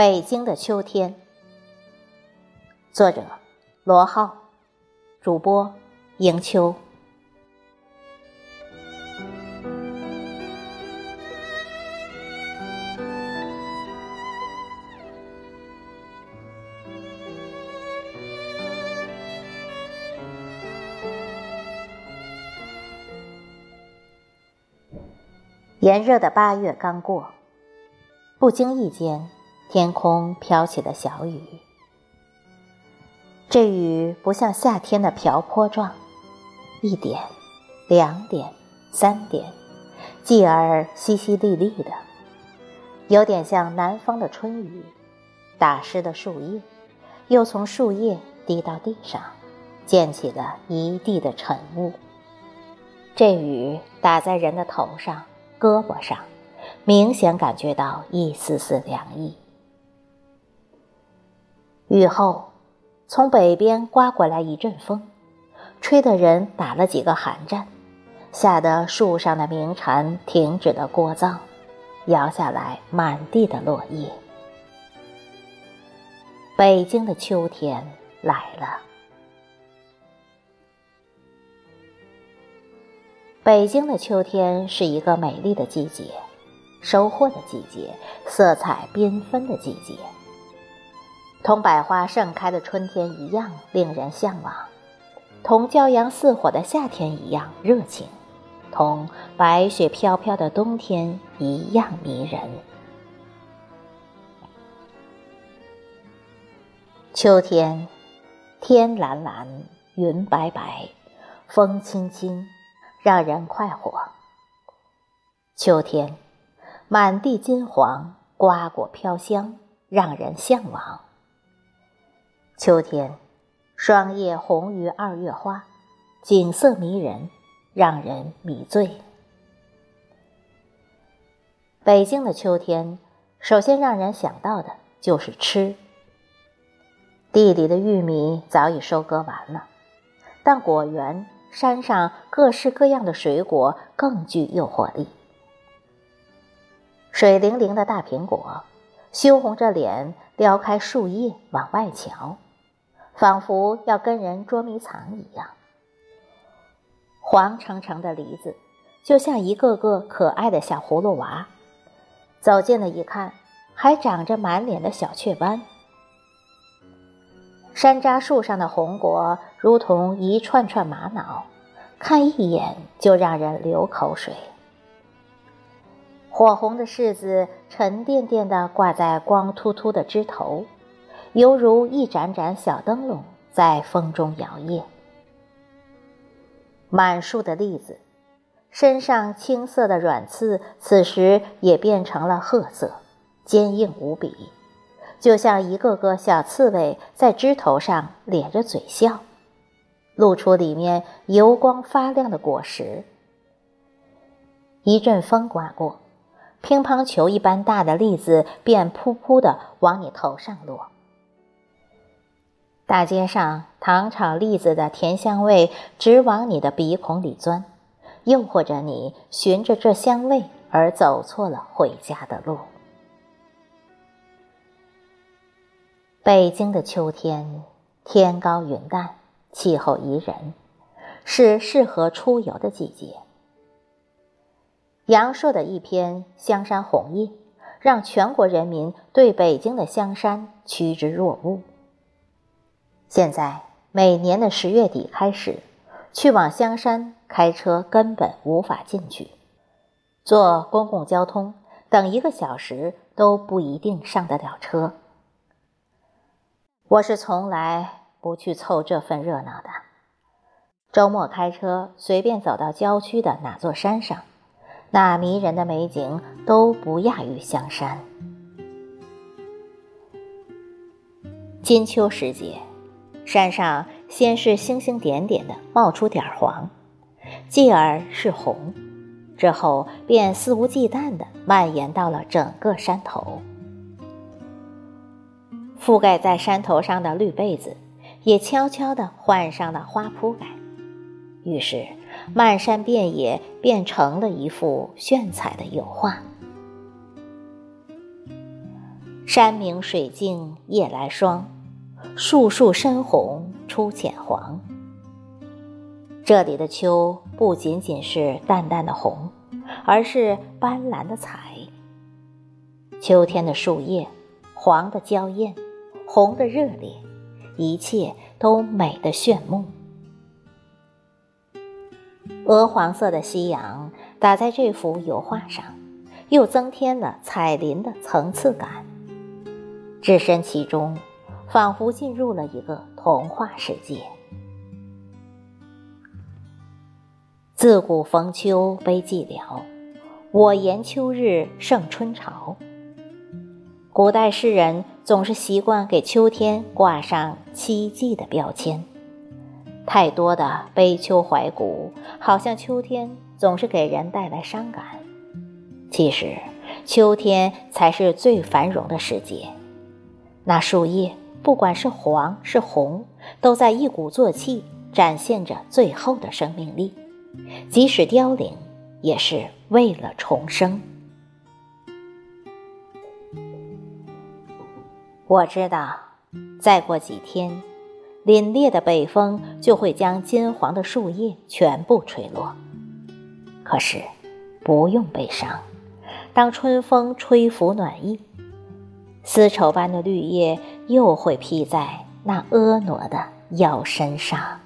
北京的秋天，作者罗浩，主播迎秋。炎热的八月刚过，不经意间。天空飘起了小雨，这雨不像夏天的瓢泼状，一点、两点、三点，继而淅淅沥沥的，有点像南方的春雨，打湿的树叶，又从树叶滴到地上，溅起了一地的晨雾。这雨打在人的头上、胳膊上，明显感觉到一丝丝凉意。雨后，从北边刮过来一阵风，吹得人打了几个寒战，吓得树上的鸣蝉停止了聒噪，摇下来满地的落叶。北京的秋天来了。北京的秋天是一个美丽的季节，收获的季节，色彩缤纷的季节。同百花盛开的春天一样令人向往，同骄阳似火的夏天一样热情，同白雪飘飘的冬天一样迷人。秋天，天蓝蓝，云白白，风轻轻，让人快活。秋天，满地金黄，瓜果飘香，让人向往。秋天，霜叶红于二月花，景色迷人，让人迷醉。北京的秋天，首先让人想到的就是吃。地里的玉米早已收割完了，但果园山上各式各样的水果更具诱惑力。水灵灵的大苹果，羞红着脸撩开树叶往外瞧。仿佛要跟人捉迷藏一样，黄澄澄的梨子就像一个个可爱的小葫芦娃，走近了一看，还长着满脸的小雀斑。山楂树上的红果如同一串串玛瑙，看一眼就让人流口水。火红的柿子沉甸甸地挂在光秃秃的枝头。犹如一盏盏小灯笼在风中摇曳。满树的栗子，身上青色的软刺，此时也变成了褐色，坚硬无比，就像一个个小刺猬在枝头上咧着嘴笑，露出里面油光发亮的果实。一阵风刮过，乒乓球一般大的栗子便噗噗的往你头上落。大街上，糖炒栗子的甜香味直往你的鼻孔里钻，诱惑着你循着这香味而走错了回家的路。北京的秋天，天高云淡，气候宜人，是适合出游的季节。杨朔的一篇《香山红叶》，让全国人民对北京的香山趋之若鹜。现在每年的十月底开始，去往香山开车根本无法进去，坐公共交通等一个小时都不一定上得了车。我是从来不去凑这份热闹的。周末开车随便走到郊区的哪座山上，那迷人的美景都不亚于香山。金秋时节。山上先是星星点点的冒出点黄，继而是红，之后便肆无忌惮的蔓延到了整个山头。覆盖在山头上的绿被子，也悄悄地换上了花铺盖，于是漫山遍野变成了一幅炫彩的油画。山明水净夜来霜，树树深红出浅黄。这里的秋不仅仅是淡淡的红，而是斑斓的彩。秋天的树叶，黄的娇艳，红的热烈，一切都美得炫目。鹅黄色的夕阳打在这幅油画上，又增添了彩林的层次感。置身其中，仿佛进入了一个童话世界。自古逢秋悲寂寥，我言秋日胜春潮。古代诗人总是习惯给秋天挂上凄寂的标签，太多的悲秋怀古，好像秋天总是给人带来伤感。其实，秋天才是最繁荣的时节。那树叶，不管是黄是红，都在一鼓作气，展现着最后的生命力。即使凋零，也是为了重生。我知道，再过几天，凛冽的北风就会将金黄的树叶全部吹落。可是，不用悲伤，当春风吹拂暖意。丝绸般的绿叶又会披在那婀娜的腰身上。